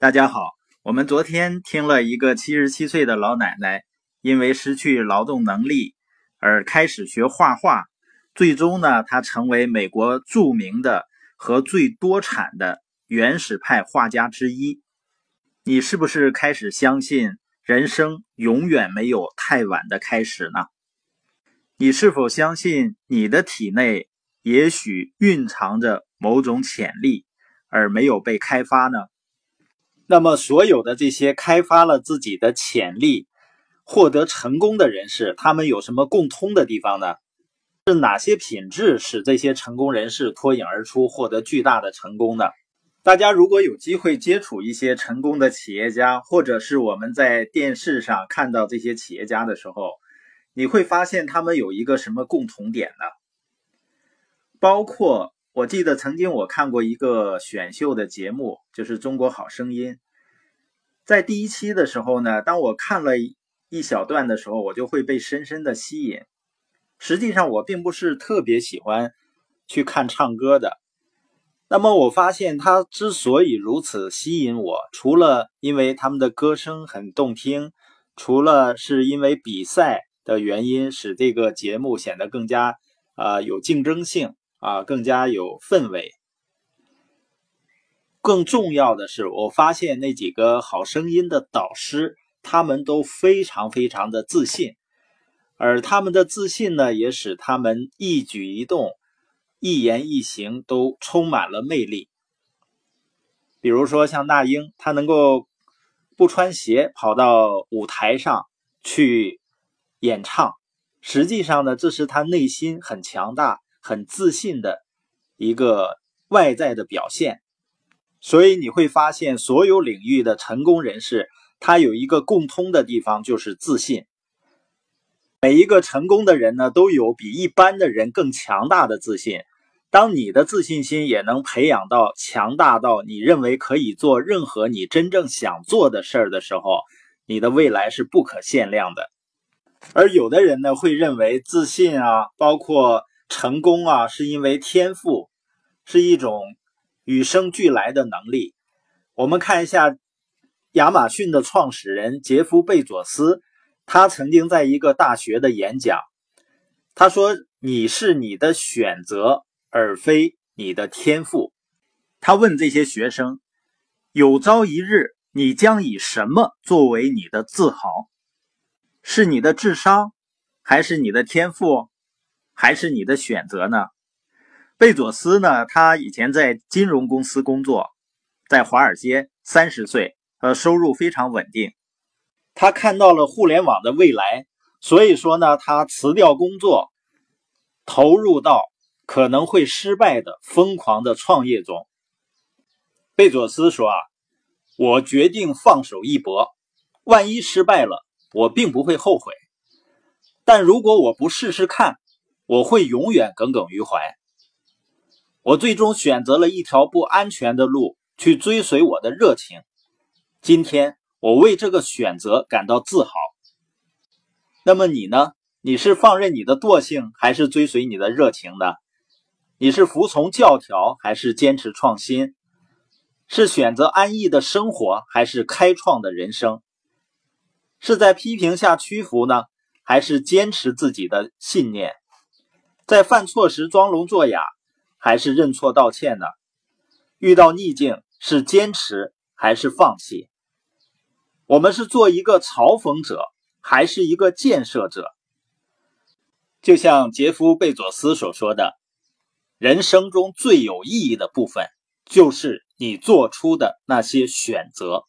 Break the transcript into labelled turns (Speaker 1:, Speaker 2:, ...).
Speaker 1: 大家好，我们昨天听了一个七十七岁的老奶奶，因为失去劳动能力而开始学画画，最终呢，她成为美国著名的和最多产的原始派画家之一。你是不是开始相信人生永远没有太晚的开始呢？你是否相信你的体内也许蕴藏着某种潜力，而没有被开发呢？那么，所有的这些开发了自己的潜力、获得成功的人士，他们有什么共通的地方呢？是哪些品质使这些成功人士脱颖而出，获得巨大的成功呢？大家如果有机会接触一些成功的企业家，或者是我们在电视上看到这些企业家的时候，你会发现他们有一个什么共同点呢？包括。我记得曾经我看过一个选秀的节目，就是《中国好声音》。在第一期的时候呢，当我看了一小段的时候，我就会被深深的吸引。实际上，我并不是特别喜欢去看唱歌的。那么，我发现他之所以如此吸引我，除了因为他们的歌声很动听，除了是因为比赛的原因使这个节目显得更加啊有竞争性。啊，更加有氛围。更重要的是，我发现那几个好声音的导师，他们都非常非常的自信，而他们的自信呢，也使他们一举一动、一言一行都充满了魅力。比如说，像那英，她能够不穿鞋跑到舞台上去演唱，实际上呢，这是她内心很强大。很自信的一个外在的表现，所以你会发现，所有领域的成功人士，他有一个共通的地方，就是自信。每一个成功的人呢，都有比一般的人更强大的自信。当你的自信心也能培养到强大到你认为可以做任何你真正想做的事儿的时候，你的未来是不可限量的。而有的人呢，会认为自信啊，包括。成功啊，是因为天赋，是一种与生俱来的能力。我们看一下亚马逊的创始人杰夫·贝佐斯，他曾经在一个大学的演讲，他说：“你是你的选择，而非你的天赋。”他问这些学生：“有朝一日，你将以什么作为你的自豪？是你的智商，还是你的天赋？”还是你的选择呢？贝佐斯呢？他以前在金融公司工作，在华尔街，三十岁，呃，收入非常稳定。他看到了互联网的未来，所以说呢，他辞掉工作，投入到可能会失败的疯狂的创业中。贝佐斯说：“啊，我决定放手一搏，万一失败了，我并不会后悔。但如果我不试试看。”我会永远耿耿于怀。我最终选择了一条不安全的路，去追随我的热情。今天，我为这个选择感到自豪。那么你呢？你是放任你的惰性，还是追随你的热情的？你是服从教条，还是坚持创新？是选择安逸的生活，还是开创的人生？是在批评下屈服呢，还是坚持自己的信念？在犯错时装聋作哑，还是认错道歉呢？遇到逆境是坚持还是放弃？我们是做一个嘲讽者，还是一个建设者？就像杰夫·贝佐斯所说的：“人生中最有意义的部分，就是你做出的那些选择。”